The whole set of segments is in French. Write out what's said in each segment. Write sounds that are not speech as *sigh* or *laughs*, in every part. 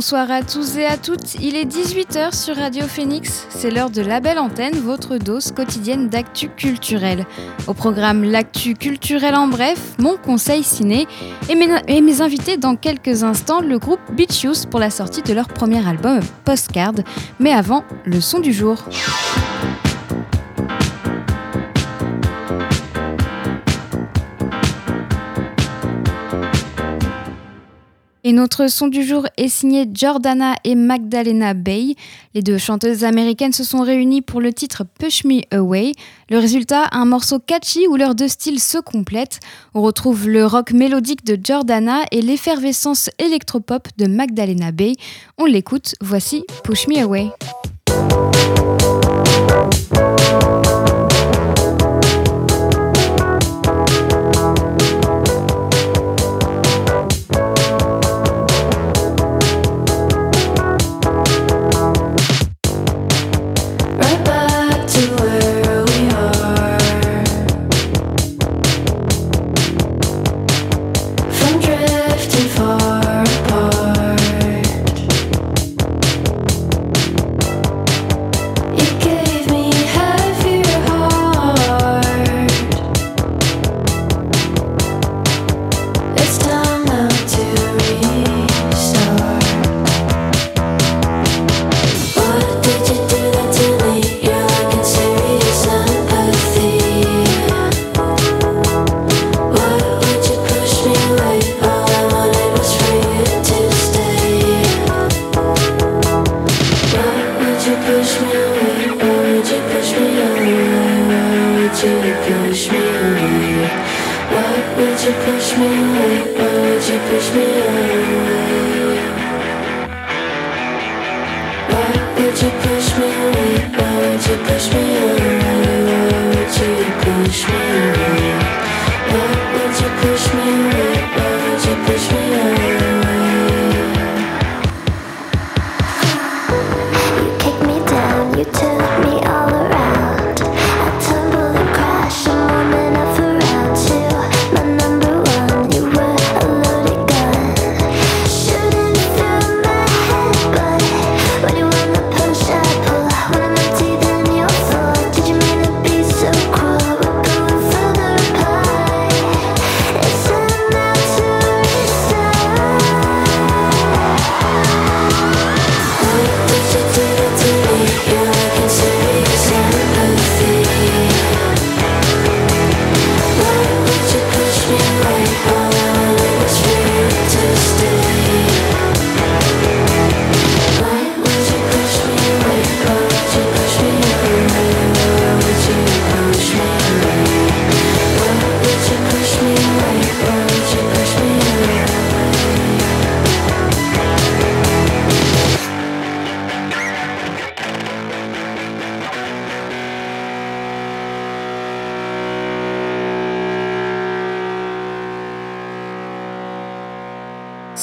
Bonsoir à tous et à toutes, il est 18h sur Radio Phoenix, c'est l'heure de la belle antenne, votre dose quotidienne d'actu culturel. Au programme L'actu culturel en bref, mon conseil ciné et mes, invités dans quelques instants, le groupe Beach Youth pour la sortie de leur premier album Postcard. Mais avant, le son du jour. Et notre son du jour est signé Jordana et Magdalena Bay. Les deux chanteuses américaines se sont réunies pour le titre Push Me Away. Le résultat, un morceau catchy où leurs deux styles se complètent. On retrouve le rock mélodique de Jordana et l'effervescence électropop de Magdalena Bay. On l'écoute, voici Push Me Away.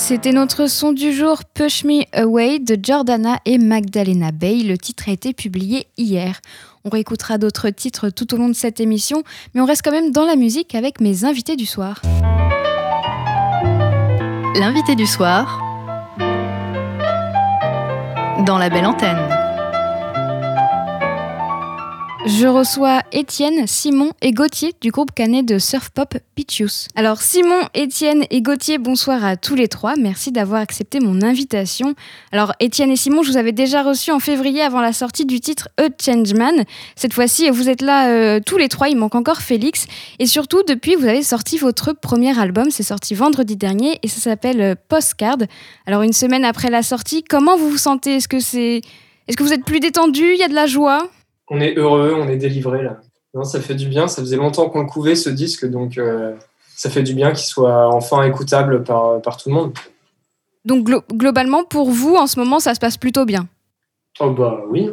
C'était notre son du jour Push Me Away de Jordana et Magdalena Bay. Le titre a été publié hier. On réécoutera d'autres titres tout au long de cette émission, mais on reste quand même dans la musique avec mes invités du soir. L'invité du soir dans la belle antenne. Je reçois Étienne, Simon et Gauthier du groupe canet de surf pop Pitchus. Alors Simon, Étienne et Gauthier, bonsoir à tous les trois. Merci d'avoir accepté mon invitation. Alors Étienne et Simon, je vous avais déjà reçu en février avant la sortie du titre A Changeman. Cette fois-ci, vous êtes là euh, tous les trois. Il manque encore Félix. Et surtout, depuis, vous avez sorti votre premier album. C'est sorti vendredi dernier et ça s'appelle euh, Postcard. Alors une semaine après la sortie, comment vous vous sentez? Est-ce que c'est, est-ce que vous êtes plus détendu? Il y a de la joie? On est heureux, on est délivré là. Non, ça fait du bien. Ça faisait longtemps qu'on le couvait ce disque, donc euh, ça fait du bien qu'il soit enfin écoutable par, par tout le monde. Donc globalement, pour vous, en ce moment, ça se passe plutôt bien? Oh bah oui.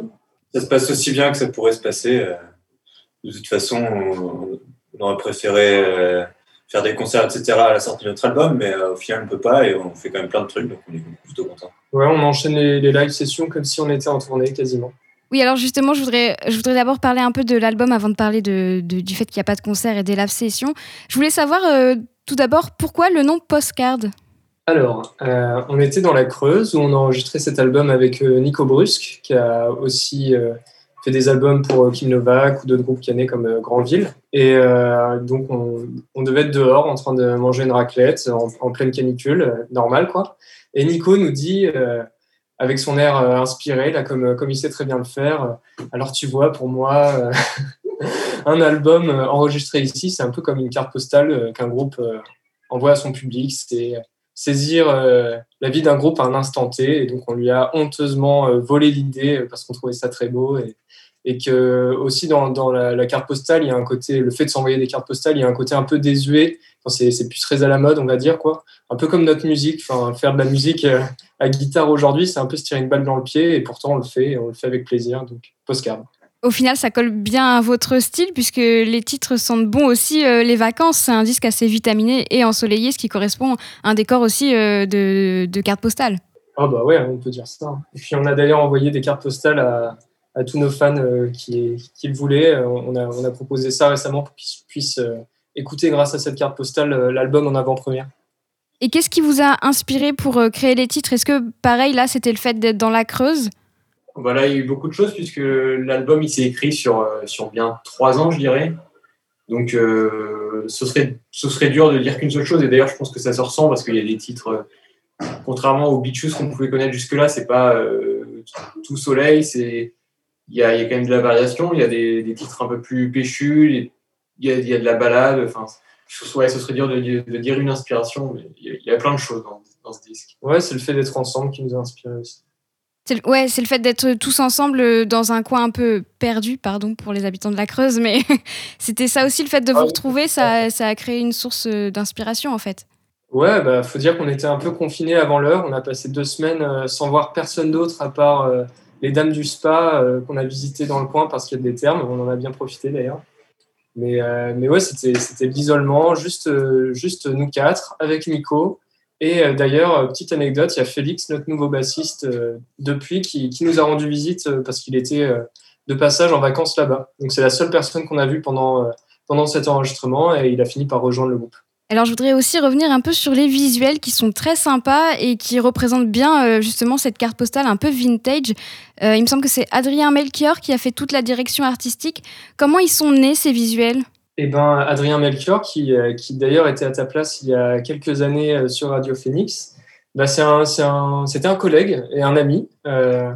Ça se passe aussi bien que ça pourrait se passer. Euh, de toute façon, on, aurait préféré faire des concerts, etc. à la sortie de notre album, mais au final, on ne peut pas et on fait quand même plein de trucs, donc on est plutôt content. Ouais, on enchaîne les, les live sessions comme si on était en tournée quasiment. Oui, alors justement, je voudrais, je voudrais d'abord parler un peu de l'album avant de parler du fait qu'il n'y a pas de concert et des live sessions. Je voulais savoir tout d'abord pourquoi le nom Postcard? Alors, euh, on était dans la Creuse où on a enregistré cet album avec euh, Nico Brusque, qui a aussi euh, fait des albums pour Kim Novak ou d'autres groupes cannés comme Grandville. Et donc, on, devait être dehors en train de manger une raclette en, pleine canicule, normal quoi. Et Nico nous dit, avec son air inspiré, là, comme, comme il sait très bien le faire, alors tu vois, pour moi, *laughs* un album enregistré ici, c'est un peu comme une carte postale qu'un groupe envoie à son public. C'est saisir euh, la vie d'un groupe à un instant T. Et donc, on lui a honteusement euh, volé l'idée euh, parce qu'on trouvait ça très beau. Et, et que aussi dans, dans la, carte postale, il y a un côté, le fait de s'envoyer des cartes postales, il y a un côté un peu désuet. C'est plus très à la mode, on va dire, quoi. Un peu comme notre musique. Enfin, faire de la musique à guitare aujourd'hui, c'est un peu se tirer une balle dans le pied. Et pourtant, on le fait, on le fait avec plaisir. Donc, postcard au final, ça colle bien à votre style puisque les titres sentent bon aussi. Euh, les vacances, c'est un disque assez vitaminé et ensoleillé, ce qui correspond à un décor aussi euh, de, de cartes postales. Ah bah ouais, on peut dire ça. Et puis on a d'ailleurs envoyé des cartes postales à, tous nos fans euh, qui, qui, le voulaient. On a, on a, proposé ça récemment pour qu'ils puissent écouter grâce à cette carte postale l'album en avant-première. Et qu'est-ce qui vous a inspiré pour créer les titres? Est-ce que pareil là, c'était le fait d'être dans la Creuse? Voilà, il y a eu beaucoup de choses puisque l'album il s'est écrit sur, euh, sur bien trois ans, je dirais. Donc euh, ce, serait, ce serait dur de dire qu'une seule chose. Et d'ailleurs, je pense que ça se ressent parce qu'il y a des titres, euh, contrairement aux Beaches qu'on pouvait connaître jusque-là, c'est pas tout soleil. C'est il y a, il y a quand même de la variation. Il y a des, des titres un peu plus péchus. Il y a, il y a de la balade. Enfin, ouais, ce serait dur de, de, dire une inspiration, mais il y, a, plein de choses dans, dans ce disque. Ouais, c'est le fait d'être ensemble qui nous a inspiré aussi. Ouais, c'est le fait d'être tous ensemble euh, dans un coin un peu perdu, pardon pour les habitants de la Creuse, mais *laughs* c'était ça aussi le fait de vous ah retrouver, ça, ça a créé une source euh, d'inspiration en fait. Ouais, bah faut dire qu'on était un peu confinés avant l'heure. On a passé deux semaines euh, sans voir personne d'autre à part les dames du spa qu'on a visité dans le coin parce qu'il y a des termes. On en a bien profité d'ailleurs. Mais, mais ouais, c'était l'isolement, juste, juste nous quatre avec Nico. Et euh, d'ailleurs, euh, petite anecdote, il y a Félix, notre nouveau bassiste, euh, depuis, qui, nous a rendu visite parce qu'il était de passage en vacances là-bas. Donc c'est la seule personne qu'on a vue pendant, pendant cet enregistrement et il a fini par rejoindre le groupe. Alors je voudrais aussi revenir un peu sur les visuels qui sont très sympas et qui représentent bien justement cette carte postale un peu vintage. il me semble que c'est Adrien Melchior qui a fait toute la direction artistique. Comment ils sont nés ces visuels? Eh ben, Adrien Melchior, qui, euh, qui d'ailleurs était à ta place il y a quelques années euh, sur Radio Phoenix, bah, c'était un, un, collègue et un ami. Euh,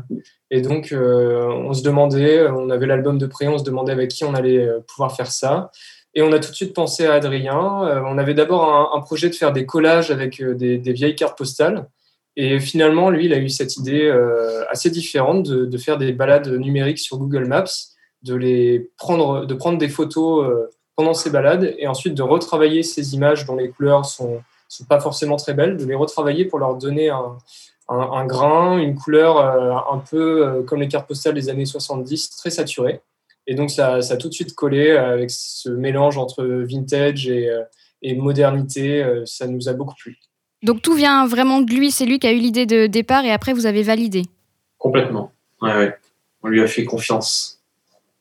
et donc, on se demandait, on avait l'album de près, on se demandait avec qui on allait pouvoir faire ça. Et on a tout de suite pensé à Adrien. on avait d'abord un, projet de faire des collages avec des, des, vieilles cartes postales. Et finalement, lui, il a eu cette idée assez différente de, faire des balades numériques sur Google Maps, de, les prendre, de prendre des photos pendant ces balades et ensuite de retravailler ces images dont les couleurs sont, sont pas forcément très belles, de les retravailler pour leur donner un, grain, une couleur euh, un peu euh, comme les cartes postales des années 70, très saturée. Et donc ça, ça, a tout de suite collé avec ce mélange entre vintage et, euh, et modernité, ça nous a beaucoup plu. Donc tout vient vraiment de lui, c'est lui qui a eu l'idée de départ et après vous avez validé. Complètement, ouais, ouais. on lui a fait confiance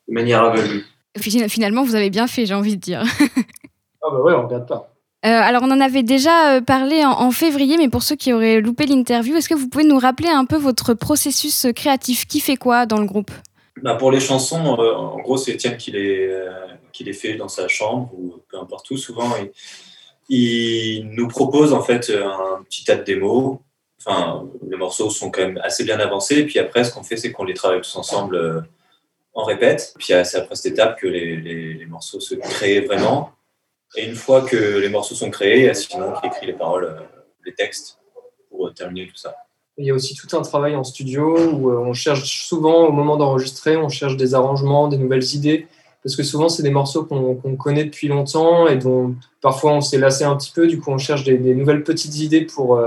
de manière aveugle. Finalement, vous avez bien fait, j'ai envie de dire. ah bah ouais, on regarde pas. Euh, alors, on en avait déjà euh, parlé en, février, mais pour ceux qui auraient loupé l'interview, est-ce que vous pouvez nous rappeler un peu votre processus créatif? Qui fait quoi dans le groupe? Bah Pour les chansons, euh, en gros, c'est Étienne qui les, qui les fait dans sa chambre ou peu importe où. Souvent, il, nous propose en fait un petit tas de démos. Enfin, les morceaux sont quand même assez bien avancés. Et puis après, ce qu'on fait, c'est qu'on les travaille tous ensemble on répète. Puis c'est après cette étape que les, morceaux se créent vraiment. Et une fois que les morceaux sont créés, il y a Simon qui écrit les paroles, euh, les textes pour euh, terminer tout ça. Il y a aussi tout un travail en studio où euh, on cherche souvent, au moment d'enregistrer, on cherche des arrangements, des nouvelles idées. Parce que souvent, c'est des morceaux qu'on connaît depuis longtemps et dont parfois on s'est lassé un petit peu. Du coup, on cherche des, nouvelles petites idées pour,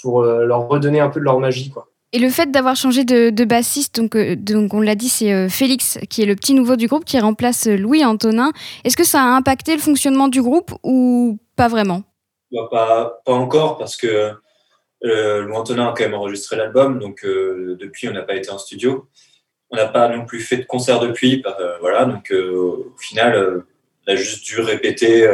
pour leur redonner un peu de leur magie. Quoi. Et le fait d'avoir changé de, bassiste, donc, euh, donc on l'a dit, c'est euh, Félix qui est le petit nouveau du groupe qui remplace euh, Louis Antonin. Est-ce que ça a impacté le fonctionnement du groupe ou pas vraiment? Bah, pas, pas, encore parce que Louis Antonin a quand même enregistré l'album, donc depuis on n'a pas été en studio. On n'a pas non plus fait de concert depuis, voilà, donc au final on a juste dû répéter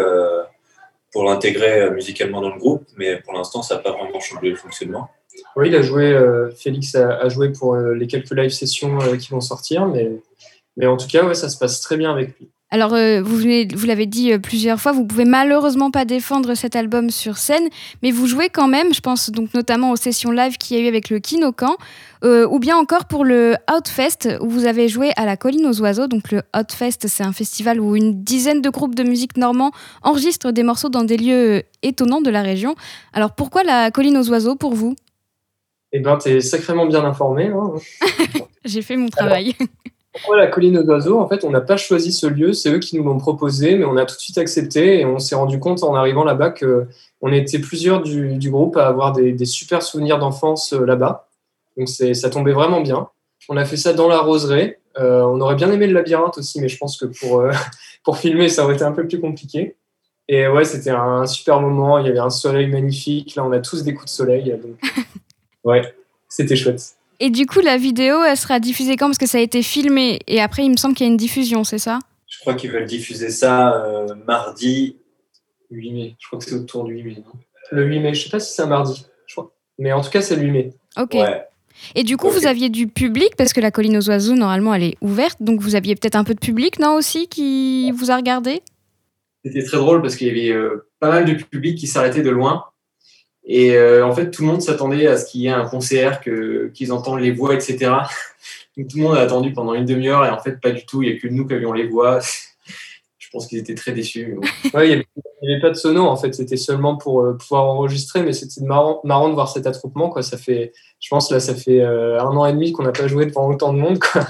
pour l'intégrer musicalement dans le groupe, mais pour l'instant ça n'a pas vraiment changé le fonctionnement. Oui, il a joué, euh, Félix a, joué pour euh, les quelques live sessions euh, qui vont sortir, mais, mais en tout cas, ouais, ça se passe très bien avec lui. Alors, vous, vous l'avez dit plusieurs fois, vous pouvez malheureusement pas défendre cet album sur scène, mais vous jouez quand même, je pense donc notamment aux sessions live qu'il y a eu avec le Kinokan, ou bien encore pour le Outfest, où vous avez joué à la Colline aux Oiseaux. Donc le Outfest, c'est un festival où une dizaine de groupes de musique normand enregistrent des morceaux dans des lieux étonnants de la région. Alors pourquoi la Colline aux Oiseaux pour vous? Eh ben, tu es sacrément bien informé. Hein. *laughs* J'ai fait mon travail. Pourquoi la colline aux oiseaux En fait, on n'a pas choisi ce lieu, c'est eux qui nous l'ont proposé, mais on a tout de suite accepté et on s'est rendu compte en arrivant là-bas qu'on était plusieurs du, du, groupe à avoir des, des super souvenirs d'enfance euh, là-bas. Donc ça tombait vraiment bien. On a fait ça dans la roseraie. Euh, on aurait bien aimé le labyrinthe aussi, mais je pense que pour, euh, *laughs* pour filmer, ça aurait été un peu plus compliqué. Et ouais, c'était un super moment. Il y avait un soleil magnifique. Là, on a tous des coups de soleil. Donc... *laughs* Ouais, c'était chouette. Et du coup, la vidéo, elle sera diffusée quand? Parce que ça a été filmé et après, il me semble qu'il y a une diffusion, c'est ça? Je crois qu'ils veulent diffuser ça euh, mardi. 8 mai. Je crois que c'est autour du 8 mai. Non? Le 8 mai, je sais pas si c'est un mardi, je crois. Mais en tout cas, c'est le 8 mai. Ok. Et du coup, vous aviez du public parce que la colline aux oiseaux, normalement, elle est ouverte. Donc, vous aviez peut-être un peu de public, non, aussi, qui vous a regardé? C'était très drôle parce qu'il y avait euh, pas mal de public qui s'arrêtait de loin et euh, en fait, tout le monde s'attendait à ce qu'il y ait un concert, que, qu'ils entendent les voix, etc. *laughs* Donc, tout le monde a attendu pendant une demi-heure et en fait, pas du tout. Il n'y a que nous qui avions les voix. *laughs* Je pense qu'ils étaient très déçus. Ouais, il n'y avait, pas de sono en fait. C'était seulement pour euh, pouvoir enregistrer, mais c'était marrant, marrant de voir cet attroupement. Quoi. Ça fait, je pense là, ça fait euh, un an et demi qu'on n'a pas joué devant autant de monde. Quoi.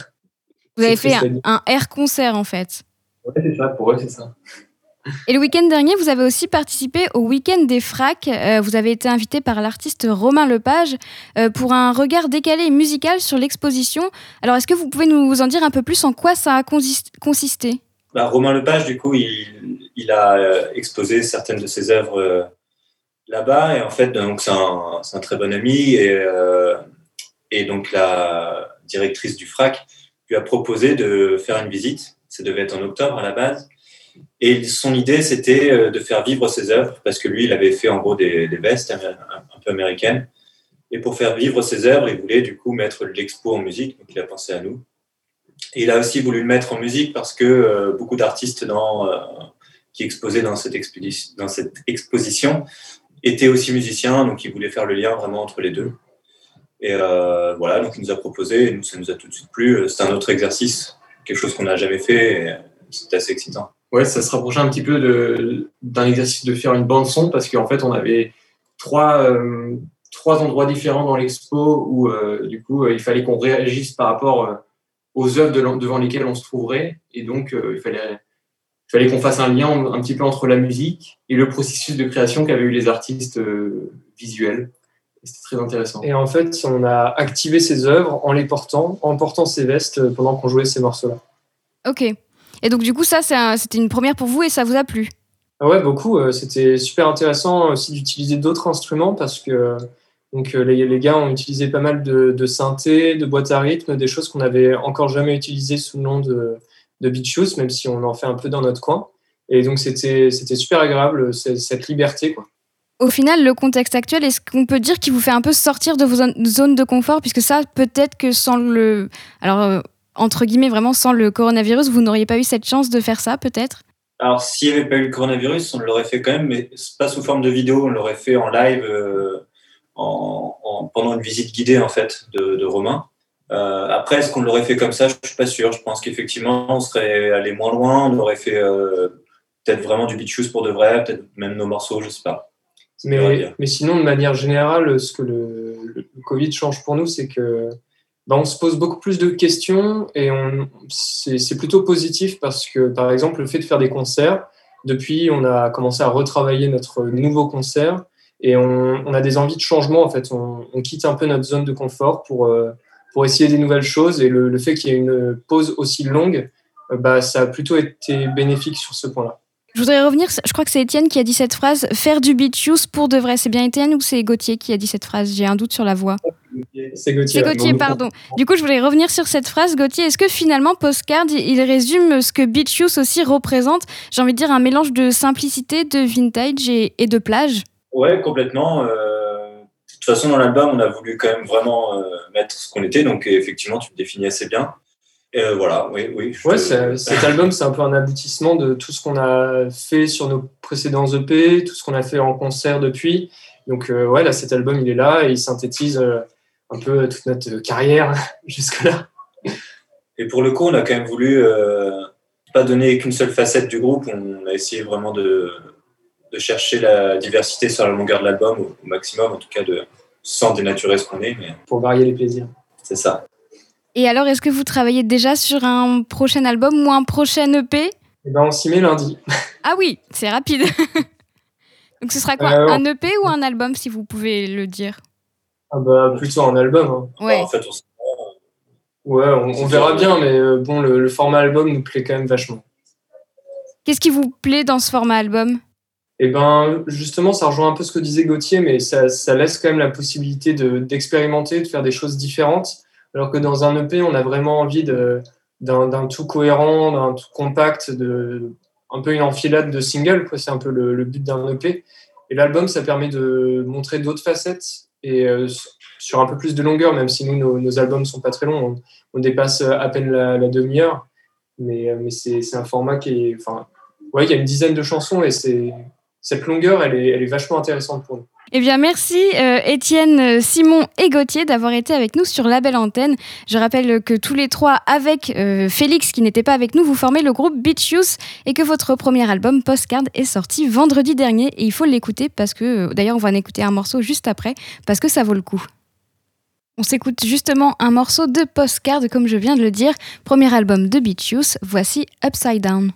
Vous avez fait un, un air concert en fait. Ouais, c'est ça. Pour eux, c'est ça. Et le week-end dernier, vous avez aussi participé au week-end des fracs. Euh, vous avez été invité par l'artiste Romain Lepage euh, pour un regard décalé et musical sur l'exposition. Alors, est-ce que vous pouvez nous en dire un peu plus en quoi ça a consisté? Bah, Romain Lepage, du coup, il, a euh, exposé certaines de ses œuvres là-bas. Et en fait, c'est un, très bon ami. Et donc, la directrice du frac lui a proposé de faire une visite. Ça devait être en octobre à la base. Et son idée, c'était euh, de faire vivre ses œuvres, parce que lui, il avait fait en gros des, vestes un, peu américaines. Et pour faire vivre ses œuvres, il voulait du coup mettre l'expo en musique, donc il a pensé à nous. Et il a aussi voulu le mettre en musique parce que euh, beaucoup d'artistes euh, qui exposaient dans cette, exposition étaient aussi musiciens, donc il voulait faire le lien vraiment entre les deux. Et voilà, donc il nous a proposé, et ça nous a tout de suite plu. C'est un autre exercice, quelque chose qu'on n'a jamais fait, et c'était assez excitant. Ouais, ça se rapprochait un petit peu d'un exercice de faire une bande son parce qu'en fait, on avait trois, euh, trois endroits différents dans l'expo où euh, du coup, euh, il fallait qu'on réagisse par rapport aux œuvres devant lesquelles on se trouverait. Et donc, il fallait, il fallait qu'on fasse un lien un petit peu entre la musique et le processus de création qu'avaient eu les artistes visuels. C'était très intéressant. Et en fait, on a activé ces œuvres en les portant, en portant ces vestes pendant qu'on jouait ces morceaux-là. Ok. Et donc, du coup, ça, c'était une première pour vous et ça vous a plu? Ouais, beaucoup. Euh, c'était super intéressant aussi d'utiliser d'autres instruments parce que donc, euh, les, les, gars ont utilisé pas mal de, de synthés, de boîtes à rythme, des choses qu'on n'avait encore jamais utilisées sous le nom de, de Beat même si on en fait un peu dans notre coin. Et donc, c'était super agréable, cette liberté. Quoi. Au final, le contexte actuel, est-ce qu'on peut dire qu'il vous fait un peu sortir de vos zones de confort? Puisque ça, peut-être que sans le. Alors, euh, entre guillemets, vraiment sans le coronavirus, vous n'auriez pas eu cette chance de faire ça, peut-être? Alors, s'il n'y avait pas eu le coronavirus, on l'aurait fait quand même, mais pas sous forme de vidéo, on l'aurait fait en live euh, en, pendant une visite guidée, en fait, de, Romain. Euh, après, est-ce qu'on l'aurait fait comme ça? Je ne suis pas sûr. Je pense qu'effectivement, on serait allé moins loin, on aurait fait euh, peut-être vraiment du beat shoes pour de vrai, peut-être même nos morceaux, je ne sais pas. Mais, mais, sinon, de manière générale, ce que le, le Covid change pour nous, c'est que bah, on se pose beaucoup plus de questions et c'est plutôt positif parce que, par exemple, le fait de faire des concerts, depuis, on a commencé à retravailler notre nouveau concert Et on, a des envies de changement, en fait. On, quitte un peu notre zone de confort pour, pour essayer des nouvelles choses. Et le, fait qu'il y ait une pause aussi longue, bah, ça a plutôt été bénéfique sur ce point-là. Je voudrais revenir, je crois que c'est Étienne qui a dit cette phrase faire du beat use pour de vrai. C'est bien Étienne ou c'est Gauthier qui a dit cette phrase? J'ai un doute sur la voix. C'est Gauthier. C'est Gauthier, pardon. Du coup, je voulais revenir sur cette phrase, Gauthier. Est-ce que finalement, Postcard, il résume ce que beat use aussi représente? J'ai envie de dire un mélange de simplicité, de vintage et, de plage Ouais, complètement. Euh, de toute façon, dans l'album, on a voulu quand même vraiment euh, mettre ce qu'on était. Donc, effectivement, tu le définis assez bien. Euh, voilà, oui, oui. Ouais, cet album, c'est un peu un aboutissement de tout ce qu'on a fait sur nos précédents EP, tout ce qu'on a fait en concert depuis. Donc, euh, ouais, là, cet album, il est là et il synthétise euh, un peu toute notre carrière *laughs* jusque-là. Et pour le coup, on a quand même voulu pas donner qu'une seule facette du groupe. On a essayé vraiment de, de chercher la diversité sur la longueur de l'album au, maximum, en tout cas, de, sans dénaturer ce qu'on est. Mais... Pour varier les plaisirs. C'est ça. Et alors, est-ce que vous travaillez déjà sur un prochain album ou un prochain EP eh ben, On s'y met lundi. *laughs* Ah oui, c'est rapide. *laughs* Donc ce sera quoi euh, Un EP ou un album, si vous pouvez le dire? Ah bah, Plutôt un album. Hein. Ouais. en fait, on... Ouais, on, verra bien, mais euh, bon, le, format album nous plaît quand même vachement. Qu'est-ce qui vous plaît dans ce format album? Eh ben, justement, ça rejoint un peu ce que disait Gauthier, mais ça, ça laisse quand même la possibilité d'expérimenter, de faire des choses différentes alors que dans un EP, on a vraiment envie d'un tout cohérent, d'un tout compact, de, un peu une enfilade de singles. C'est un peu le, but d'un EP. Et l'album, ça permet de montrer d'autres facettes et euh, sur un peu plus de longueur, même si nous, nos, albums ne sont pas très longs. On, dépasse à peine la, demi-heure. Mais, euh, c'est un format qui est. Enfin, ouais, il y a une dizaine de chansons et cette longueur, elle est vachement intéressante pour nous. Eh bien, merci euh, Étienne, Simon et Gauthier d'avoir été avec nous sur la belle antenne. Je rappelle que tous les trois, avec euh, Félix qui n'était pas avec nous, vous formez le groupe Beach Youth et que votre premier album Postcard est sorti vendredi dernier et il faut l'écouter parce que, d'ailleurs, on va en écouter un morceau juste après parce que ça vaut le coup. On s'écoute justement un morceau de Postcard, comme je viens de le dire, premier album de Beach Youth. Voici Upside Down.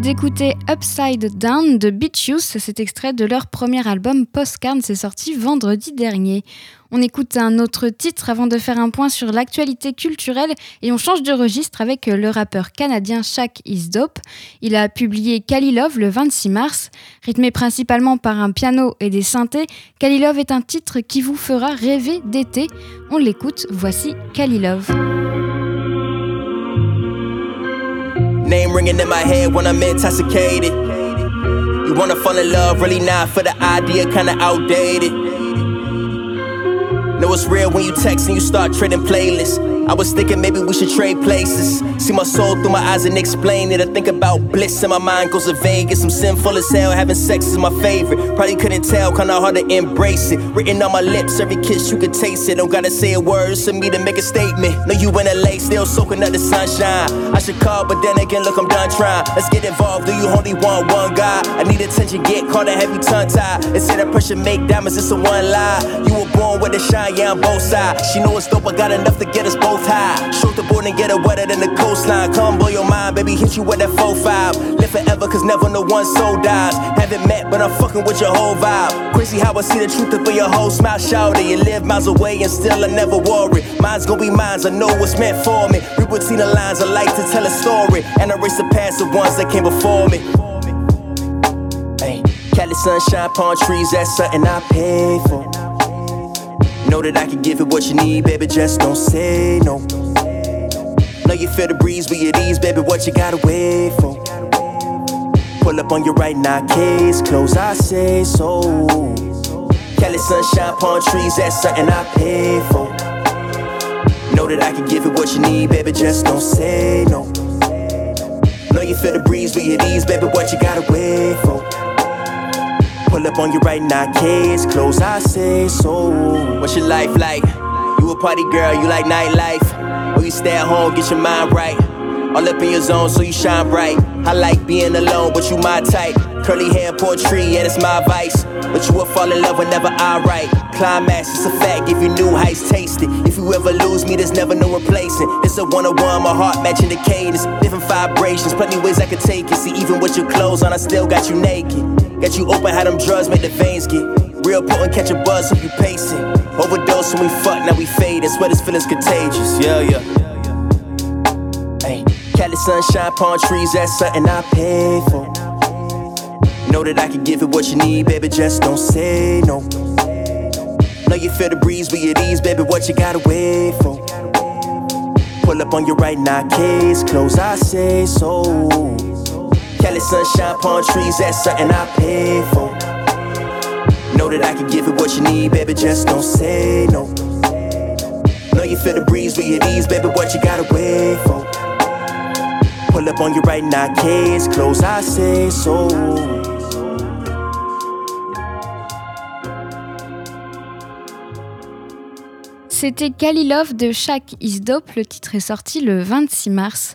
D'écouter Upside Down de Beach cet extrait de leur premier album Postcard, c'est sorti vendredi dernier. On écoute un autre titre avant de faire un point sur l'actualité culturelle et on change de registre avec le rappeur canadien Shaq Is Dope. Il a publié Love le 26 mars. Rythmé principalement par un piano et des synthés, Love est un titre qui vous fera rêver d'été. On l'écoute, voici Love. Name ringing in my head when I'm intoxicated. You wanna fall in love, really not for the idea, kinda outdated. Know it's real when you text and you start trading playlists. I was thinking maybe we should trade places. See my soul through my eyes and explain it. I think about bliss and my mind goes to Vegas. I'm sinful as hell, having sex is my favorite. Probably couldn't tell, kinda hard to embrace it. Written on my lips, every kiss you could taste it. Don't gotta say a word to me to make a statement. Know you in LA, still soaking up the sunshine. I should call, but then again, look, I'm done trying. Let's get involved. Do you only want one guy? I need attention, get caught and heavy tongue. They say that pressure make diamonds, it's a one lie. You were born with a shine yeah, on both sides. She know it's dope, I got enough to get us both high. Shoot the board and get it wetter than the coastline. Come blow your mind, baby, hit you with that 4-5. Live forever, cause never no one soul dies. Haven't met, but I'm fucking with your whole vibe. Crazy how I see the truth up in your whole smile, shout it. You live miles away and still I never worry. Mine's gonna be mine, I know what's meant for me. Read between the lines, I like to tell a story. And erase the past the ones that came before me. Hey, Cali sunshine, palm trees, that's something I pay for. Know that I can give it what you need, baby, just don't say no. Know you feel the breeze with your ease, baby, what you gotta wait for? Pull up on you right now, case close, I say so. Cali sunshine, palm trees, that's something I pay for. Know that I can give it what you need, baby, just don't say no. Know you feel the breeze with your ease, baby, what you gotta wait for? Pull up on you right now, kids, close, I say so. What's your life like? You a party girl, you like nightlife. Or you stay at home, get your mind right. All up in your zone, so you shine bright. I like being alone, but you my type. Curly hair, poetry, yeah, that's my vice. But you will fall in love whenever I write. Climax, it's a fact, give you new heights, taste it. If you ever lose me, there's never no replacing. It's a one on one, my heart matching the cadence. Different vibrations, plenty ways I could take it. See, even with your clothes on, I still got you naked. Got you open, how them drugs make the veins get real potent, catch a buzz so you pacing. Overdose when we fuck, now we fade. And sweat this feeling's contagious. Yeah, yeah. Hey, Cali sunshine, palm trees, that's something I pay for. Know that I can give it what you need, baby, just don't say no. Know you feel the breeze with your ease, baby, what you gotta wait for? Pull up on you right now, case close, I say so. Cali sunshine, palm trees, that's something I pay for. Know that I can give it what you need, baby, just don't say no. Know you feel the breeze with your ease, baby, what you gotta wait for? Pull up on you right now, case close, I say so. C'était Love de Shaq Is Dope, le titre est sorti le 26 mars.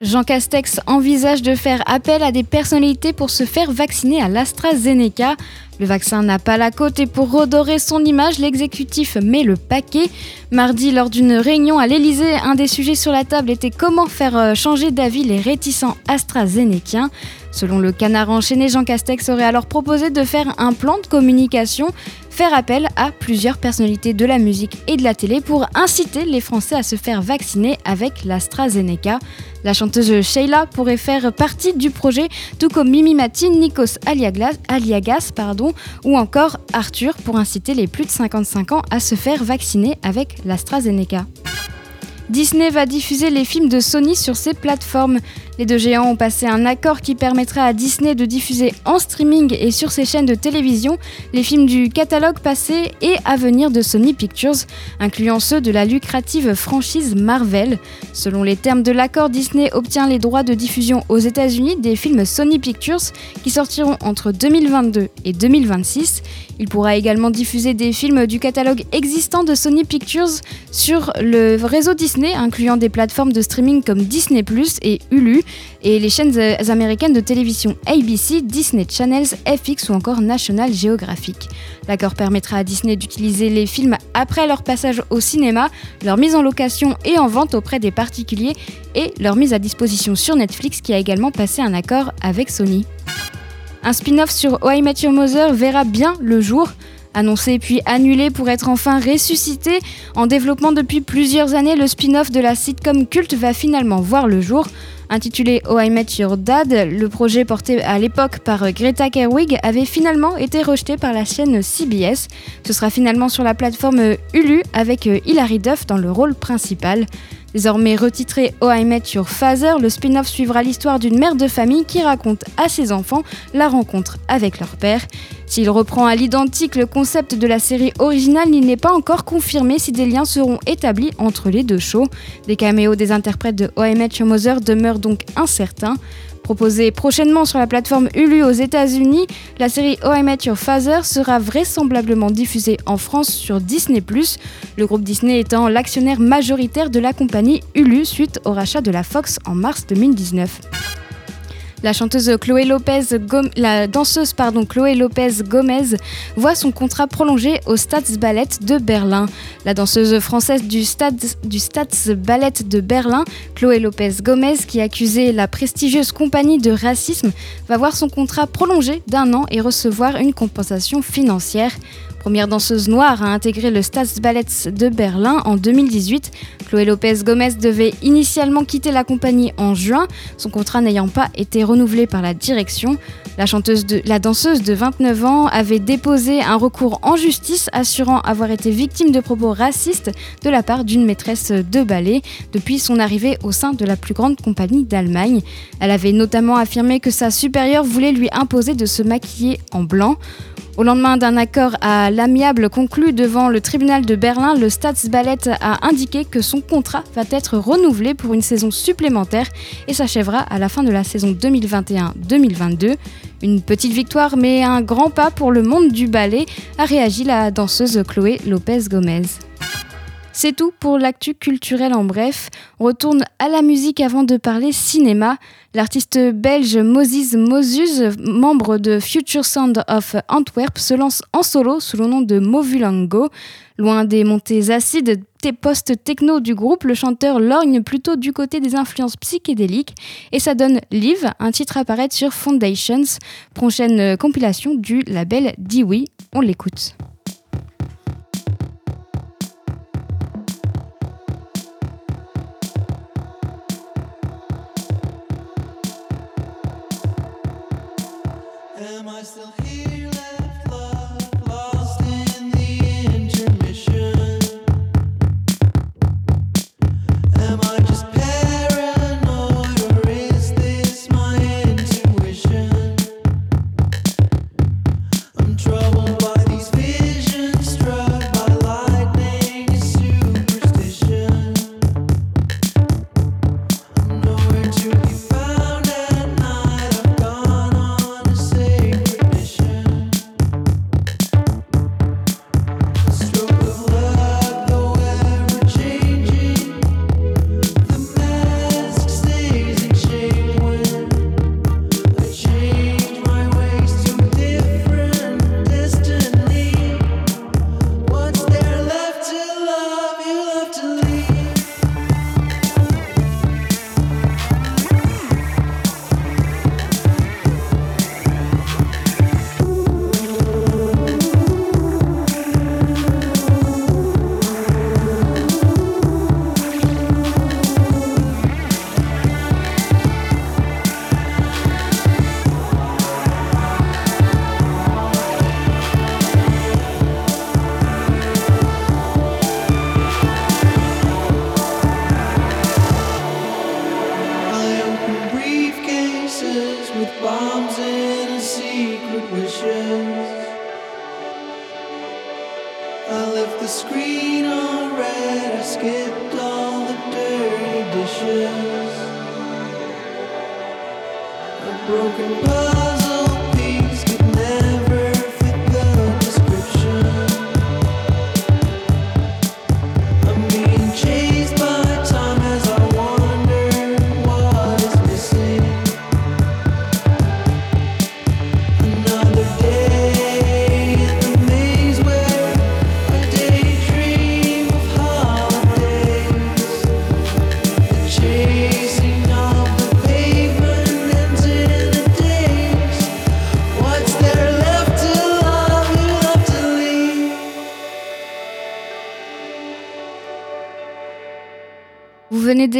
Jean Castex envisage de faire appel à des personnalités pour se faire vacciner à l'AstraZeneca. Le vaccin n'a pas la cote et pour redorer son image, l'exécutif met le paquet. Mardi, lors d'une réunion à l'Elysée, un des sujets sur la table était comment faire euh, changer d'avis les réticents AstraZenekiens. Selon le canard enchaîné, Jean Castex aurait alors proposé de faire un plan de communication faire appel à plusieurs personnalités de la musique et de la télé pour inciter les Français à se faire vacciner avec l'AstraZeneca. La chanteuse Sheila pourrait faire partie du projet, tout comme Mimi Mati, Nikos Aliagas, pardon, ou encore Arthur pour inciter les plus de 55 ans à se faire vacciner avec l'AstraZeneca. Disney va diffuser les films de Sony sur ses plateformes. Les deux géants ont passé un accord qui permettra à Disney de diffuser en streaming et sur ses chaînes de télévision les films du catalogue passé et à venir de Sony Pictures, incluant ceux de la lucrative franchise Marvel. Selon les termes de l'accord, Disney obtient les droits de diffusion aux États-Unis des films Sony Pictures qui sortiront entre 2022 et 2026. Il pourra également diffuser des films du catalogue existant de Sony Pictures sur le réseau Disney, incluant des plateformes de streaming comme Disney ⁇ et Hulu, et les chaînes américaines de télévision ABC, Disney Channels, FX ou encore National Geographic. L'accord permettra à Disney d'utiliser les films après leur passage au cinéma, leur mise en location et en vente auprès des particuliers, et leur mise à disposition sur Netflix qui a également passé un accord avec Sony. Un spin-off sur I Met Your Mother verra bien le jour. Annoncé puis annulé pour être enfin ressuscité, en développement depuis plusieurs années, le spin-off de la sitcom culte va finalement voir le jour. Intitulé Oh I Met Your Dad, le projet porté à l'époque par Greta Gerwig avait finalement été rejeté par la chaîne CBS. Ce sera finalement sur la plateforme Hulu avec Hilary Duff dans le rôle principal. Désormais retitré Oh I Met Father, le spin-off suivra l'histoire d'une mère de famille qui raconte à ses enfants la rencontre avec leur père. S'il reprend à l'identique le concept de la série originale, il n'est pas encore confirmé si des liens seront établis entre les deux shows. Des caméos des interprètes de Oh I Met Mother demeurent donc incertains. Proposée prochainement sur la plateforme Hulu aux États-Unis, la série Oh I Met Your Father sera vraisemblablement diffusée en France sur Disney+, le groupe Disney étant l'actionnaire majoritaire de la compagnie Hulu suite au rachat de la Fox en mars 2019. La chanteuse Chloé Lopez, danseuse Chloé Lopez Gomez voit son contrat prolongé au Staatsballet de Berlin. La danseuse française du, Stade, du de Berlin, Chloé Lopez Gomez, qui accusait la prestigieuse compagnie de racisme, va voir son contrat prolongé d'un an et recevoir une compensation financière. Première danseuse noire à intégrer le Staatsballet de Berlin en 2018, Chloé Lopez Gomez devait initialement quitter la compagnie en juin, son contrat n'ayant pas été renouvelé par la direction. La, chanteuse de, la danseuse de 29 ans avait déposé un recours en justice assurant avoir été victime de propos racistes de la part d'une maîtresse de ballet depuis son arrivée au sein de la plus grande compagnie d'Allemagne. Elle avait notamment affirmé que sa supérieure voulait lui imposer de se maquiller en blanc. Au lendemain d'un accord à l'amiable conclu devant le tribunal de Berlin, le Staatsballet a indiqué que son contrat va être renouvelé pour une saison supplémentaire et s'achèvera à la fin de la saison 2021-2022. Une petite victoire mais un grand pas pour le monde du ballet, a réagi la danseuse Chloé Lopez Gomez. C'est tout pour l'actu culturel en bref. Retourne à la musique avant de parler cinéma. L'artiste belge Moses Moses, membre de Future Sound of Antwerp, se lance en solo sous le nom de Movulango. Loin des montées acides post-techno du groupe, le chanteur lorgne plutôt du côté des influences psychédéliques et ça donne Live, un titre apparaître sur Foundations, prochaine compilation du label Dewey. On l'écoute.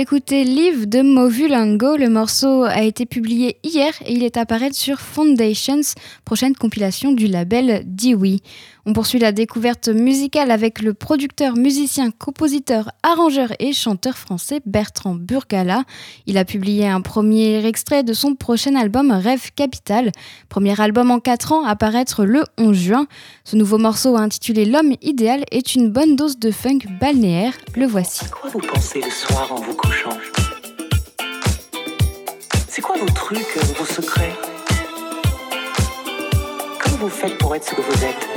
Vous d'écouter Live de Movulango. Le morceau a été publié hier et il est à apparaître sur Foundations, prochaine compilation du label Dewey. On poursuit la découverte musicale avec le producteur, musicien, compositeur, arrangeur et chanteur français Bertrand Burgala. Il a publié un premier extrait de son prochain album Rêve Capital, premier album en 4 ans à paraître le 11 juin. Ce nouveau morceau intitulé L'homme idéal est une bonne dose de funk balnéaire. Le voici. Quoi vous pensez le soir en vous couchant? Quoi vos trucs, euh, vos secrets Comment vous faites pour être ce que vous êtes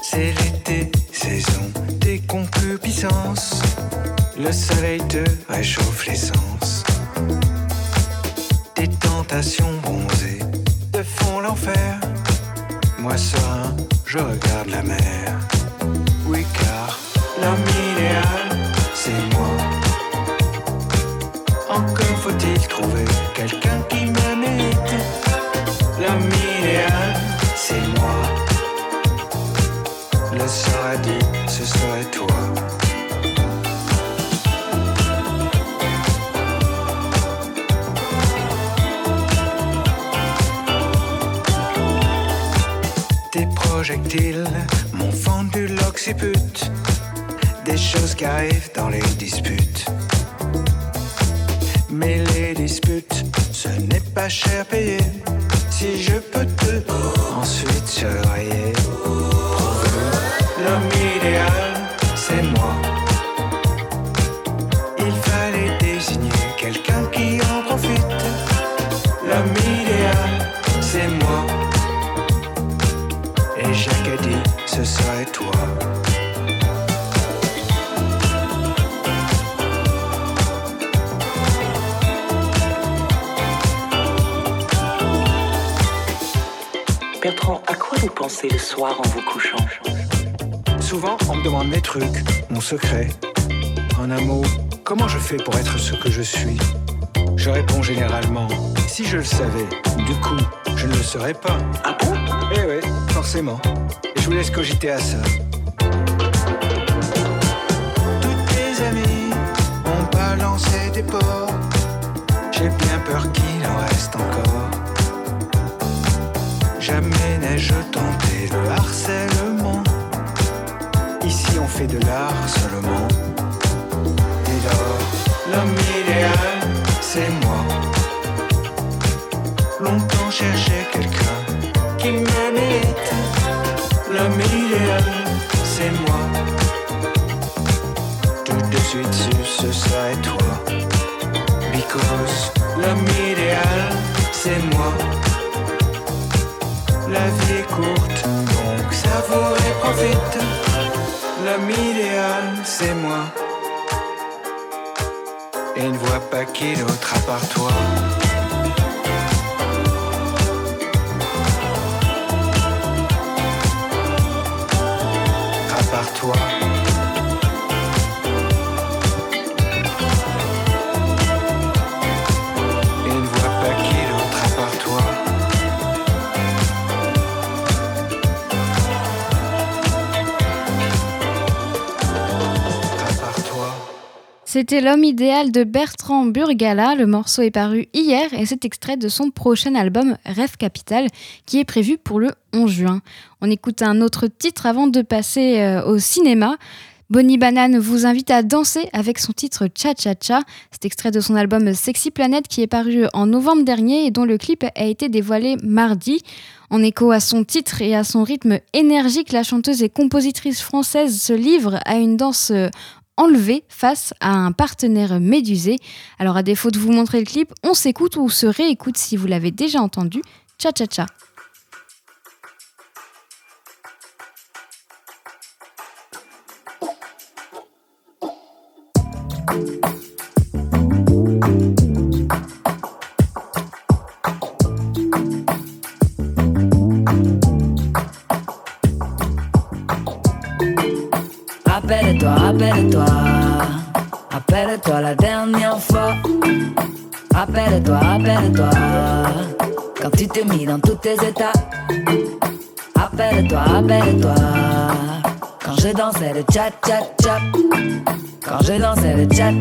C'est l'été, saison des concupiscences. Le soleil te réchauffe l'essence. Des tentations bronzées Moi serein, je regarde la mer. Oui, car l'homme idéal, c'est moi. Encore faut-il trouver quelqu'un qui mérite. L'homme idéal, c'est moi. Le sera dit, ce serait toi. Projectiles m'ont fendu l'occiput. Des choses qui arrivent dans les disputes. Mais les disputes, ce n'est pas cher payé. Si je peux te ensuite surveiller. L'homme ce serait toi. Bertrand, à quoi vous pensez le soir en vous couchant? Souvent, on me demande mes trucs, mon secret. En un mot, comment je fais pour être ce que je suis? Je réponds généralement, si je le savais, du coup, je ne le serais pas. Ah bon? Eh oui, forcément. Vous laisse cogiter à ça. Toutes tes amies ont balancé des ports. J'ai bien peur qu'il en reste encore. Jamais n'ai-je tenté le harcèlement. Ici on fait de l'art seulement. Dès lors, l'homme idéal, c'est moi. Longtemps cherché quelqu'un qui mérite. L'homme idéal, c'est moi. Tout de suite su, ce serait toi. Because l'homme idéal, c'est moi. La vie est courte, donc savoure et profite. L'homme idéal, c'est moi. Et ne vois pas qui d'autre à part toi. C'était L'homme idéal de Bertrand Burgala. Le morceau est paru hier et c'est extrait de son prochain album Rêve Capital qui est prévu pour le 11 juin. On écoute un autre titre avant de passer euh, au cinéma. Bonnie Banane vous invite à danser avec son titre Cha Cha Cha. C'est extrait de son album Sexy Planet qui est paru en novembre dernier et dont le clip a été dévoilé mardi. En écho à son titre et à son rythme énergique, la chanteuse et compositrice française se livre à une danse enlevée face à un partenaire médusé. Alors à défaut de vous montrer le clip, on s'écoute ou se réécoute si vous l'avez déjà entendu. Cha Cha Cha. Rappelle-toi, rappelle-toi la dernière fois. Rappelle-toi, rappelle-toi, quand tu t'es mis dans tous tes états. Rappelle-toi, rappelle-toi, quand je dansais le chat. Quand je dansais le chat.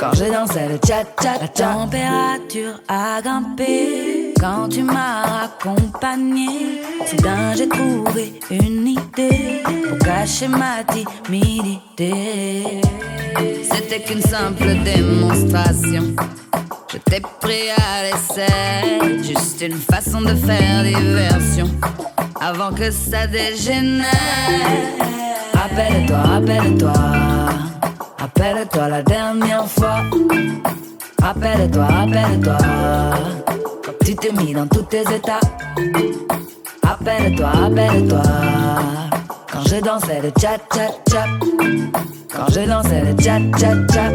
Quand je dansais le chat La température a grimpé quand tu m'as accompagné. Soudain j'ai trouvé une idée pour cacher ma timidité. C'était qu'une simple démonstration. Je t'ai pris à l'essai, juste une façon de faire diversion avant que ça dégénère. Rappelle-toi, rappelle-toi, rappelle-toi la dernière fois. Rappelle-toi, rappelle-toi, t'es mis dans tous tes états. Rappelle-toi, rappelle-toi, quand je dansais le chat chat chat. Quand je dansais le chat chat chat.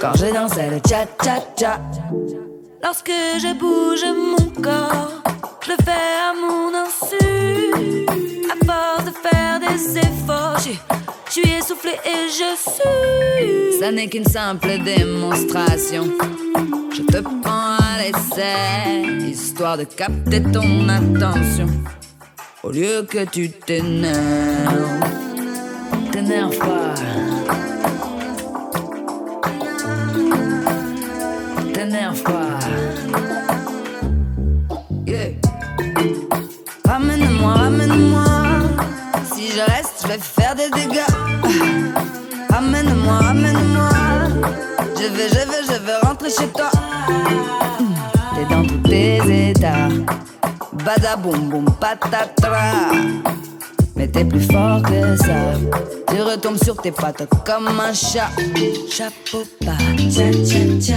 Quand je dansais le chat chat chat. Lorsque je bouge mon corps, je le fais à mon insu. À force de faire des efforts, je suis essoufflé et je suis. Ça n'est qu'une simple démonstration. Je te prends à l'essai, histoire de capter ton attention. Au lieu que tu t'énerves, t'énerve pas. T'énerve pas. Ramène-moi, ramène-moi. Si je reste, je vais faire des dégâts. Ramène-moi, ramène-moi. Je vais, je vais, je vais rentrer chez toi. T'es tes états. Badaboum boum patatra. Mais t'es plus fort que ça. Tu retombes sur tes pattes comme un chat. Chapeau pas, tcha tcha tcha.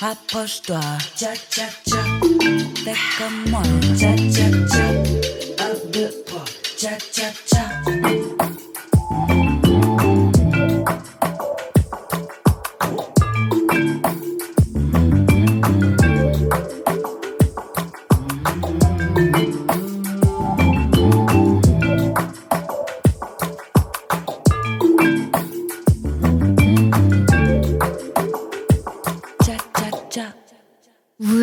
Rapproche-toi, tcha tcha tcha. Fais comme moi, tcha tcha tcha. Un, deux, trois, tcha tcha. Tcha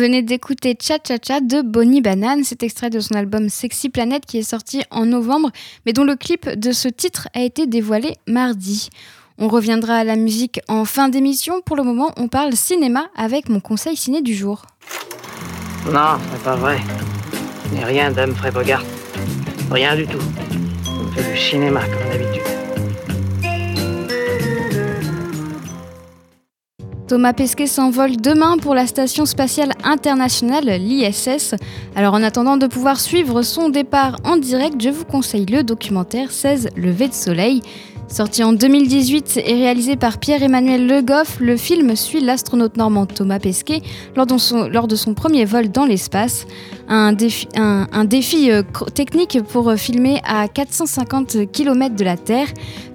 venez d'écouter Cha Cha Cha de Bonnie Banane, cet extrait de son album Sexy Planet qui est sorti en novembre, mais dont le clip de ce titre a été dévoilé mardi. On reviendra à la musique en fin d'émission. Pour le moment, on parle cinéma avec mon conseil ciné du jour. Non, c'est pas vrai. Je rien d'Humphrey Bogart. Rien du tout. On fait du cinéma comme d'habitude. Thomas Pesquet s'envole demain pour la Station spatiale internationale, l'ISS. Alors en attendant de pouvoir suivre son départ en direct, je vous conseille le documentaire 16 levées de soleil. Sorti en 2018 et réalisé par Pierre-Emmanuel Le Goff, le film suit l'astronaute normand Thomas Pesquet lors de son, premier vol dans l'espace. Un défi, euh, technique pour euh, filmer à 450 km de la Terre.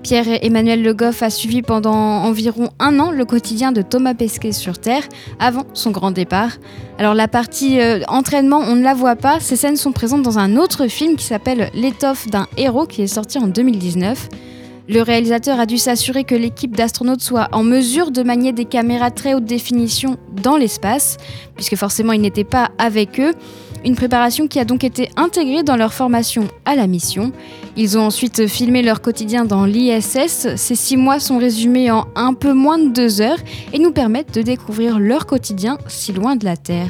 Pierre-Emmanuel Le Goff a suivi pendant environ un an le quotidien de Thomas Pesquet sur Terre avant son grand départ. Alors la partie euh, entraînement, on ne la voit pas. Ces scènes sont présentes dans un autre film qui s'appelle L'étoffe d'un héros qui est sorti en 2019. Le réalisateur a dû s'assurer que l'équipe d'astronautes soit en mesure de manier des caméras très haute définition dans l'espace, puisque forcément ils n'étaient pas avec eux. Une préparation qui a donc été intégrée dans leur formation à la mission. Ils ont ensuite filmé leur quotidien dans l'ISS. Ces six mois sont résumés en un peu moins de deux heures et nous permettent de découvrir leur quotidien si loin de la Terre.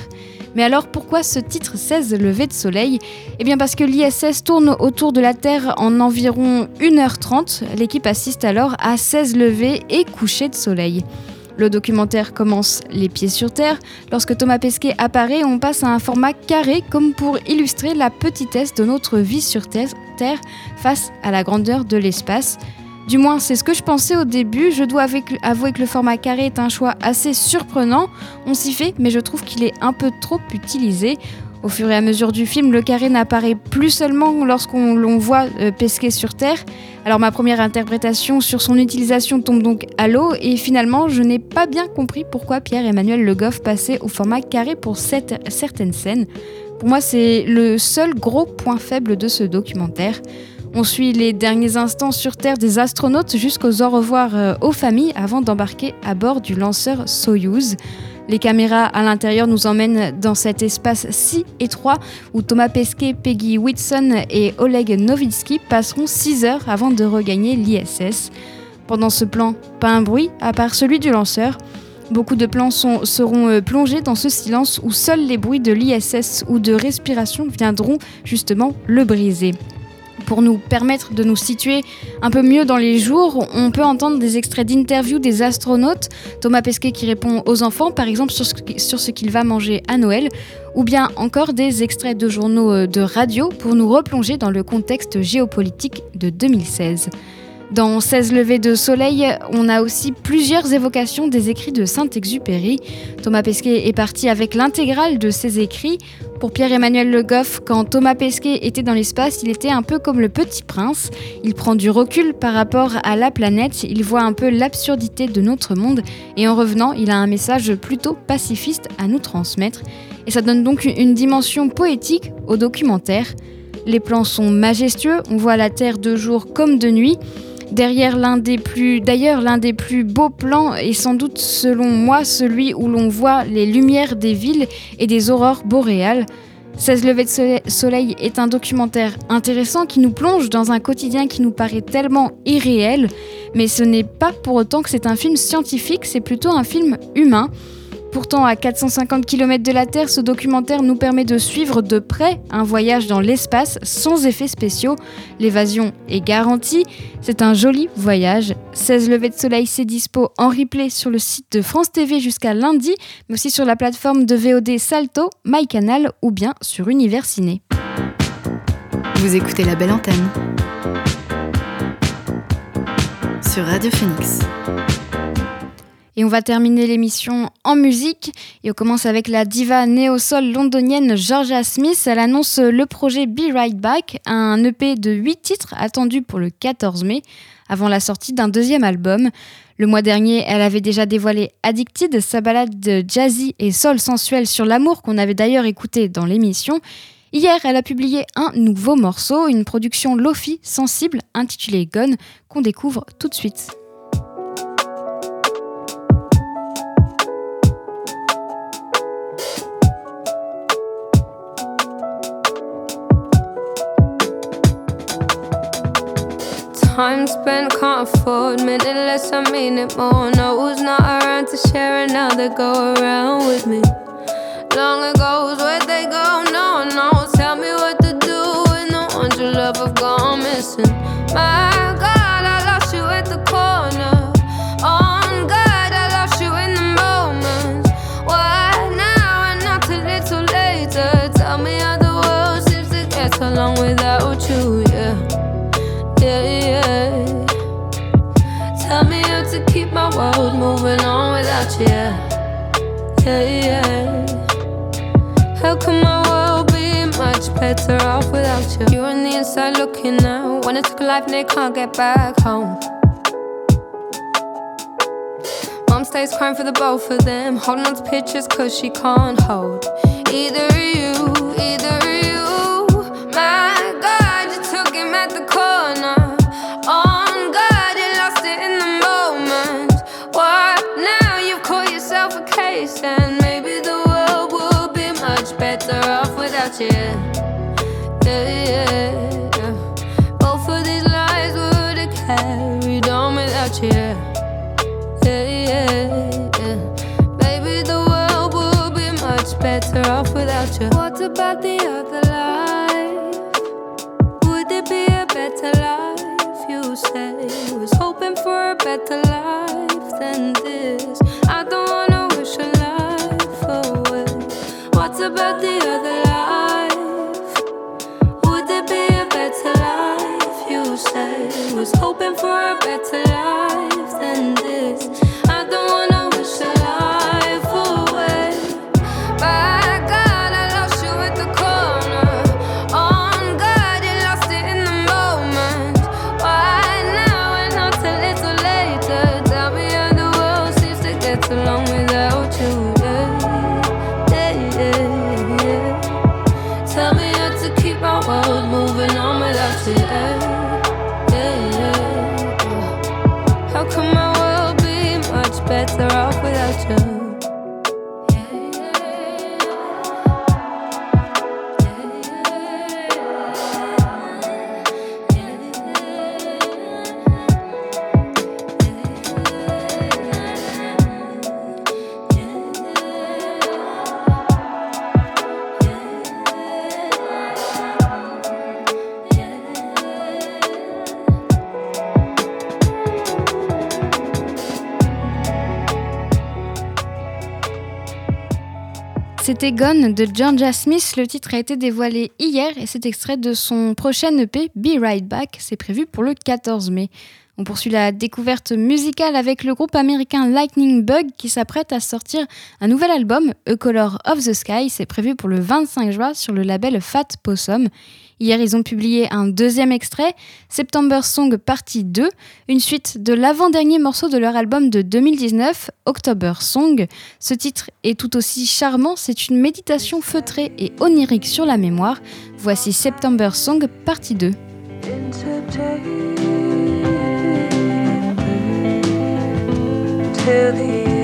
Mais alors pourquoi ce titre 16 levé de soleil? Eh bien parce que l'ISS tourne autour de la Terre en environ 1h30. L'équipe assiste alors à 16 levées et couchers de soleil. Le documentaire commence les pieds sur terre. Lorsque Thomas Pesquet apparaît, on passe à un format carré comme pour illustrer la petitesse de notre vie sur Terre face à la grandeur de l'espace. Du moins, c'est ce que je pensais au début. Je dois avouer que le format carré est un choix assez surprenant. On s'y fait, mais je trouve qu'il est un peu trop utilisé. Au fur et à mesure du film, le carré n'apparaît plus seulement lorsqu'on l'on voit euh, pesquer sur Terre. Alors ma première interprétation sur son utilisation tombe donc à l'eau et finalement je n'ai pas bien compris pourquoi Pierre-Emmanuel Le Goff passait au format carré pour certaines scènes. Pour moi c'est le seul gros point faible de ce documentaire. On suit les derniers instants sur Terre des astronautes jusqu'aux au revoir euh, aux familles avant d'embarquer à bord du lanceur Soyuz. Les caméras à l'intérieur nous emmènent dans cet espace si étroit où Thomas Pesquet, Peggy Whitson et Oleg Novitsky passeront 6 heures avant de regagner l'ISS. Pendant ce plan, pas un bruit à part celui du lanceur. Beaucoup de plans seront euh, plongés dans ce silence où seuls les bruits de l'ISS ou de respiration viendront justement le briser. Pour nous permettre de nous situer un peu mieux dans les jours, on peut entendre des extraits d'interviews des astronautes, Thomas Pesquet qui répond aux enfants par exemple sur ce qu'il va manger à Noël, ou bien encore des extraits de journaux euh, de radio pour nous replonger dans le contexte géopolitique de 2016. Dans 16 levées de soleil, on a aussi plusieurs évocations des écrits de Saint-Exupéry. Thomas Pesquet est parti avec l'intégrale de ses écrits. Pour Pierre-Emmanuel Le Goff, quand Thomas Pesquet était dans l'espace, il était un peu comme le petit prince. Il prend du recul par rapport à la planète, il voit un peu l'absurdité de notre monde et en revenant, il a un message plutôt pacifiste à nous transmettre. Et ça donne donc une dimension poétique au documentaire. Les plans sont majestueux, on voit la Terre de jour comme de nuit. Derrière l'un des plus, d'ailleurs l'un des plus beaux plans est sans doute selon moi celui où l'on voit les lumières des villes et des aurores boréales. 16 levées de soleil est un documentaire intéressant qui nous plonge dans un quotidien qui nous paraît tellement irréel, mais ce n'est pas pour autant que c'est un film scientifique, c'est plutôt un film humain. Pourtant, à 450 km de la Terre, ce documentaire nous permet de suivre de près un voyage dans l'espace sans effets spéciaux. L'évasion est garantie. C'est un joli voyage. 16 levées de soleil, c'est dispo en replay sur le site de France TV jusqu'à lundi, mais aussi sur la plateforme de VOD Salto, MyCanal ou bien sur Univers Ciné. Vous écoutez la belle antenne sur Radio Phoenix. Et on va terminer l'émission en musique. Et on commence avec la diva néo-sol londonienne Georgia Smith. Elle annonce le projet Be Right Back, un EP de 8 titres attendu pour le 14 mai, avant la sortie d'un deuxième album. Le mois dernier, elle avait déjà dévoilé Addicted, sa balade de jazzy et sol sensuel sur l'amour qu'on avait d'ailleurs écouté dans l'émission. Hier, elle a publié un nouveau morceau, une production Lofi sensible intitulée Gone, qu'on découvre tout de suite. Time spent, can't afford. Minute less, I mean it more. No, who's not around to share another go around with me? Long ago, where'd they go? No one knows. Tell me what to do when the ones you love have gone missing. My God, I lost you at the corner. On God, I lost you in the moment. Why now and not a little later? Tell me my world moving on without you, yeah, yeah. How can my world be much better off without you? You're on the inside looking out. When it took a life and they can't get back home. Mom stays crying for the both of them, holding on to pictures cause she can't hold either you, either you. About the other De Georgia Smith. Le titre a été dévoilé hier et c'est extrait de son prochain EP Be Right Back. C'est prévu pour le 14 mai. On poursuit la découverte musicale avec le groupe américain Lightning Bug qui s'apprête à sortir un nouvel album, A Color of the Sky. C'est prévu pour le 25 juin sur le label Fat Possum. Hier, ils ont publié un deuxième extrait, September Song Partie 2, une suite de l'avant-dernier morceau de leur album de 2019, October Song. Ce titre est tout aussi charmant, c'est une méditation feutrée et onirique sur la mémoire. Voici September Song Partie 2. Till the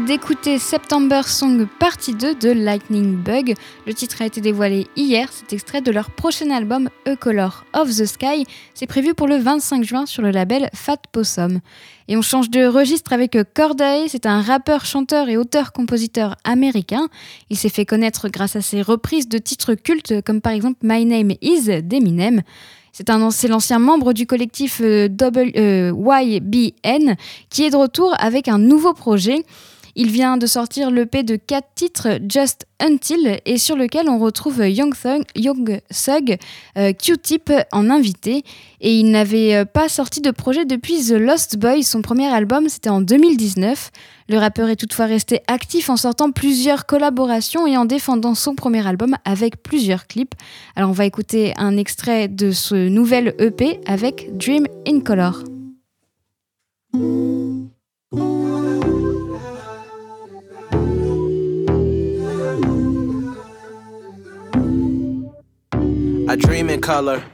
d'écouter September Song Partie 2 de Lightning Bug. Le titre a été dévoilé hier. C'est extrait de leur prochain album A Color of the Sky. C'est prévu pour le 25 juin sur le label Fat Possum. Et on change de registre avec Corday. C'est un rappeur, chanteur et auteur-compositeur américain. Il s'est fait connaître grâce à ses reprises de titres cultes comme par exemple My Name Is d'Eminem. C'est l'ancien membre du collectif euh, euh, YBN qui est de retour avec un nouveau projet. Il vient de sortir l'EP de 4 titres Just Until et sur lequel on retrouve Young Thug, Young euh, Q-Tip en invité. Et il n'avait euh, pas sorti de projet depuis The Lost Boy, son premier album, c'était en 2019. Le rappeur est toutefois resté actif en sortant plusieurs collaborations et en défendant son premier album avec plusieurs clips. Alors on va écouter un extrait de ce nouvel EP avec Dream in Color. I dream in color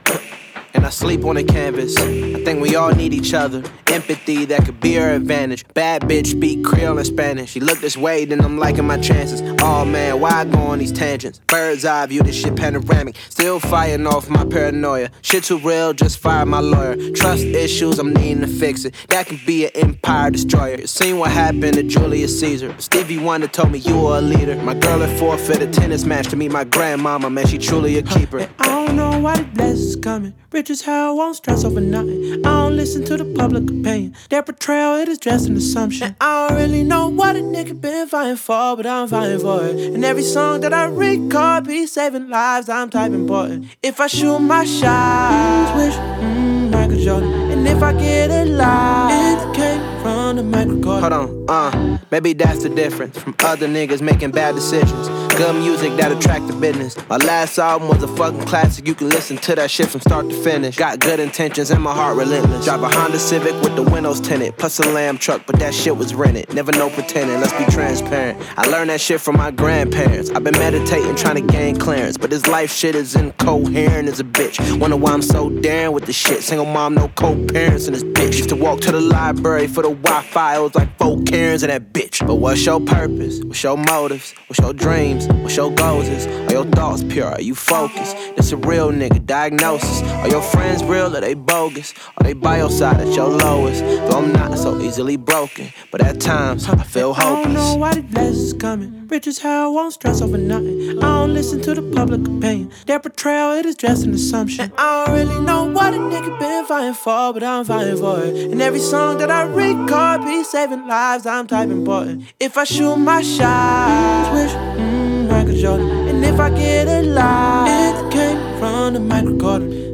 and I sleep on a canvas. I think we all need each other. Empathy that could be our advantage. Bad bitch speak Creole and Spanish. She look this way, then I'm liking my chances. Oh man, why I go on these tangents? Bird's eye view, this shit panoramic. Still firing off my paranoia. Shit too real, just fire my lawyer. Trust issues, I'm needing to fix it. That can be an empire destroyer. Seen what happened to Julius Caesar. Stevie Wonder told me you were a leader. My girl at forfeit a tennis match to meet my grandmama, man, she truly a keeper. And I don't know why the blessings coming. As I won't stress over nothing. I don't listen to the public opinion. Their portrayal, it is just an assumption. And I don't really know what a nigga been fighting for, but I'm fighting for it. And every song that I record be saving lives, I'm typing important. If I shoot my shot, wish, mm, Michael Jordan. And if I get it live, it came from the microcord. Hold on, uh, maybe that's the difference from other niggas making bad decisions. Good music that attract the business. My last album was a fucking classic. You can listen to that shit from start to finish. Got good intentions and my heart relentless. Drive a Honda Civic with the windows tinted, plus a lamb truck, but that shit was rented. Never no pretending, let's be transparent. I learned that shit from my grandparents. I've been meditating, trying to gain clearance, but this life shit is incoherent as a bitch. Wonder why I'm so daring with the shit. Single mom, no co-parents in this bitch. Used to walk to the library for the Wi-Fi, it was like four Karens in that bitch. But what's your purpose? What's your motives? What's your dreams? What's your goals is? Are your thoughts pure? Are you focused? This a real nigga diagnosis. Are your friends real or they bogus? Are they by your side at your lowest? Though I'm not so easily broken, but at times I feel hopeless. I don't know why the blessings coming. Rich as hell, won't stress over nothing. I don't listen to the public opinion. Their portrayal, it is just an assumption. And I don't really know what a nigga been fighting for, but I'm fighting for it. And every song that I record be saving lives, I'm typing important. If I shoot my shot, mm. And if I get a lie, it came from the microcorder.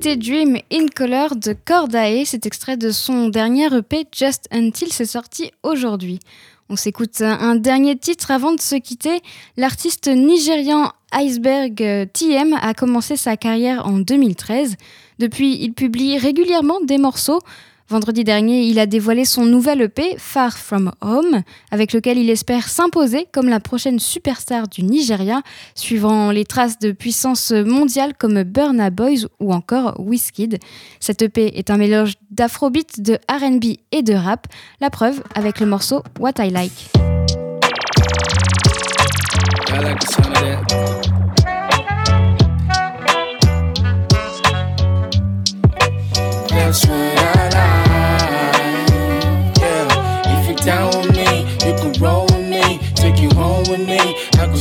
C'était Dream in Color de Cordae, cet extrait de son dernier EP Just Until, c'est sorti aujourd'hui. On s'écoute un dernier titre avant de se quitter. L'artiste nigérian Iceberg euh, TM a commencé sa carrière en 2013. Depuis, il publie régulièrement des morceaux. Vendredi dernier, il a dévoilé son nouvel EP, Far From Home, avec lequel il espère s'imposer comme la prochaine superstar du Nigeria, suivant les traces de puissance mondiale comme Burna Boys ou encore Wizkid. Cet EP est un mélange d'afrobeat, de RB et de rap, la preuve avec le morceau What I Like.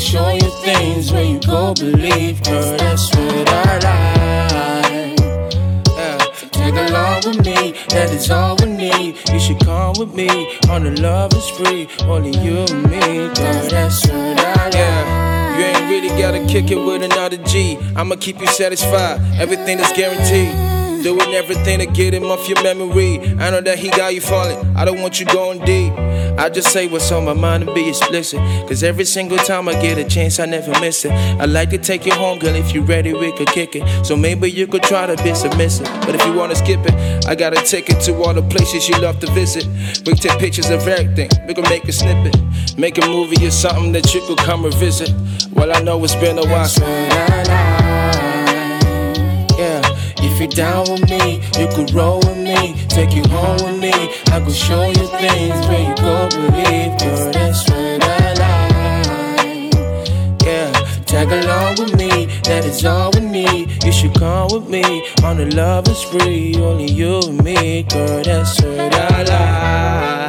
Show you things where you go believe, girl. That's what I like. Yeah. Take along with me, that is all we need. You should come with me on the love is free, only you and me, girl. That's what I like. Yeah. You ain't really gotta kick it with another G. I'ma keep you satisfied, everything is guaranteed. Doing everything to get him off your memory. I know that he got you falling. I don't want you going deep. I just say what's on my mind and be explicit. Cause every single time I get a chance, I never miss it. I like to take you home, girl. If you ready, we could kick it. So maybe you could try to be submissive. But if you wanna skip it, I got a ticket to all the places you love to visit. We take pictures of everything. We can make a snippet. Make a movie or something that you could come revisit. Well, I know it's been a while. If you're down with me, you could roll with me, take you home with me. I could show you things where you go believe, girl. That's what I like. Yeah, tag along with me, that is all we need. You should come with me on the loving spree, only you and me, girl. That's what I like.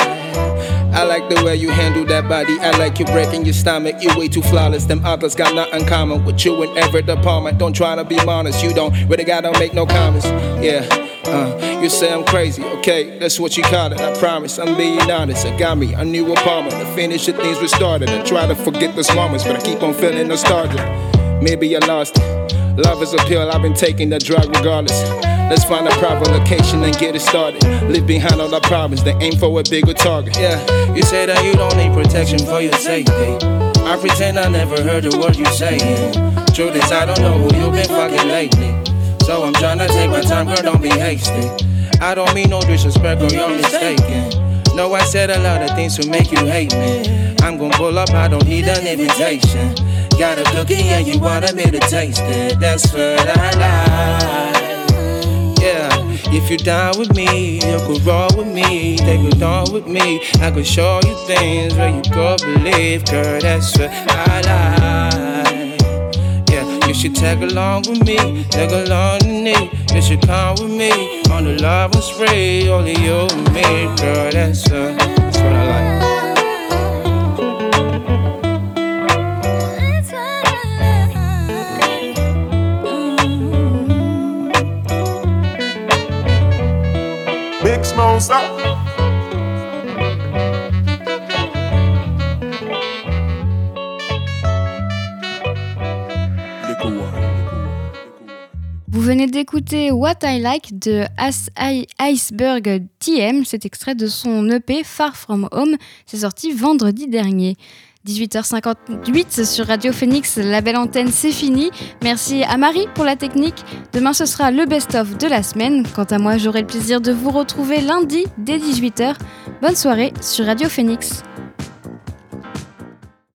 I like the way you handle that body. I like you breaking your stomach. You way too flawless. Them others got nothing common with you in every department. Don't try to be honest. You don't really gotta make no comments. Yeah. Uh, you say I'm crazy, okay? That's what you call it. I promise, I'm being honest. I got me a new apartment to finish the things we started. I try to forget those moments, but I keep on feeling nostalgic. Maybe I lost it. Love is a pill, I've been taking the drug regardless. Let's find a proper location and get it started. Leave behind all the problems, then aim for a bigger target. Yeah, you say that you don't need protection for your safety. I pretend I never heard a word you saying. Truth is, I don't know who you've been fucking lately. So I'm trying to take my time, girl, don't be hasty. I don't mean no disrespect, girl, you're mistaken. No, I said a lot of things to make you hate me. I'm gonna pull up, I don't need an invitation. Got a cookie and you wanted me to taste it. That's what I like. Yeah. If you're down with me, you could roll with me, take it on with me. I could show you things where you could believe, girl. That's what I like. Yeah, you should tag along with me, tag along with me. You should come with me on the love and spree, only you and me, girl. That's, uh, that's what I like. Vous venez d'écouter What I Like de Iceberg TM, cet extrait de son EP Far From Home, c'est sorti vendredi dernier. 18h58 sur Radio Phoenix, la belle antenne, c'est fini. Merci à Marie pour la technique. Demain, ce sera le best-of de la semaine. Quant à moi, j'aurai le plaisir de vous retrouver lundi dès 18h. Bonne soirée sur Radio Phoenix.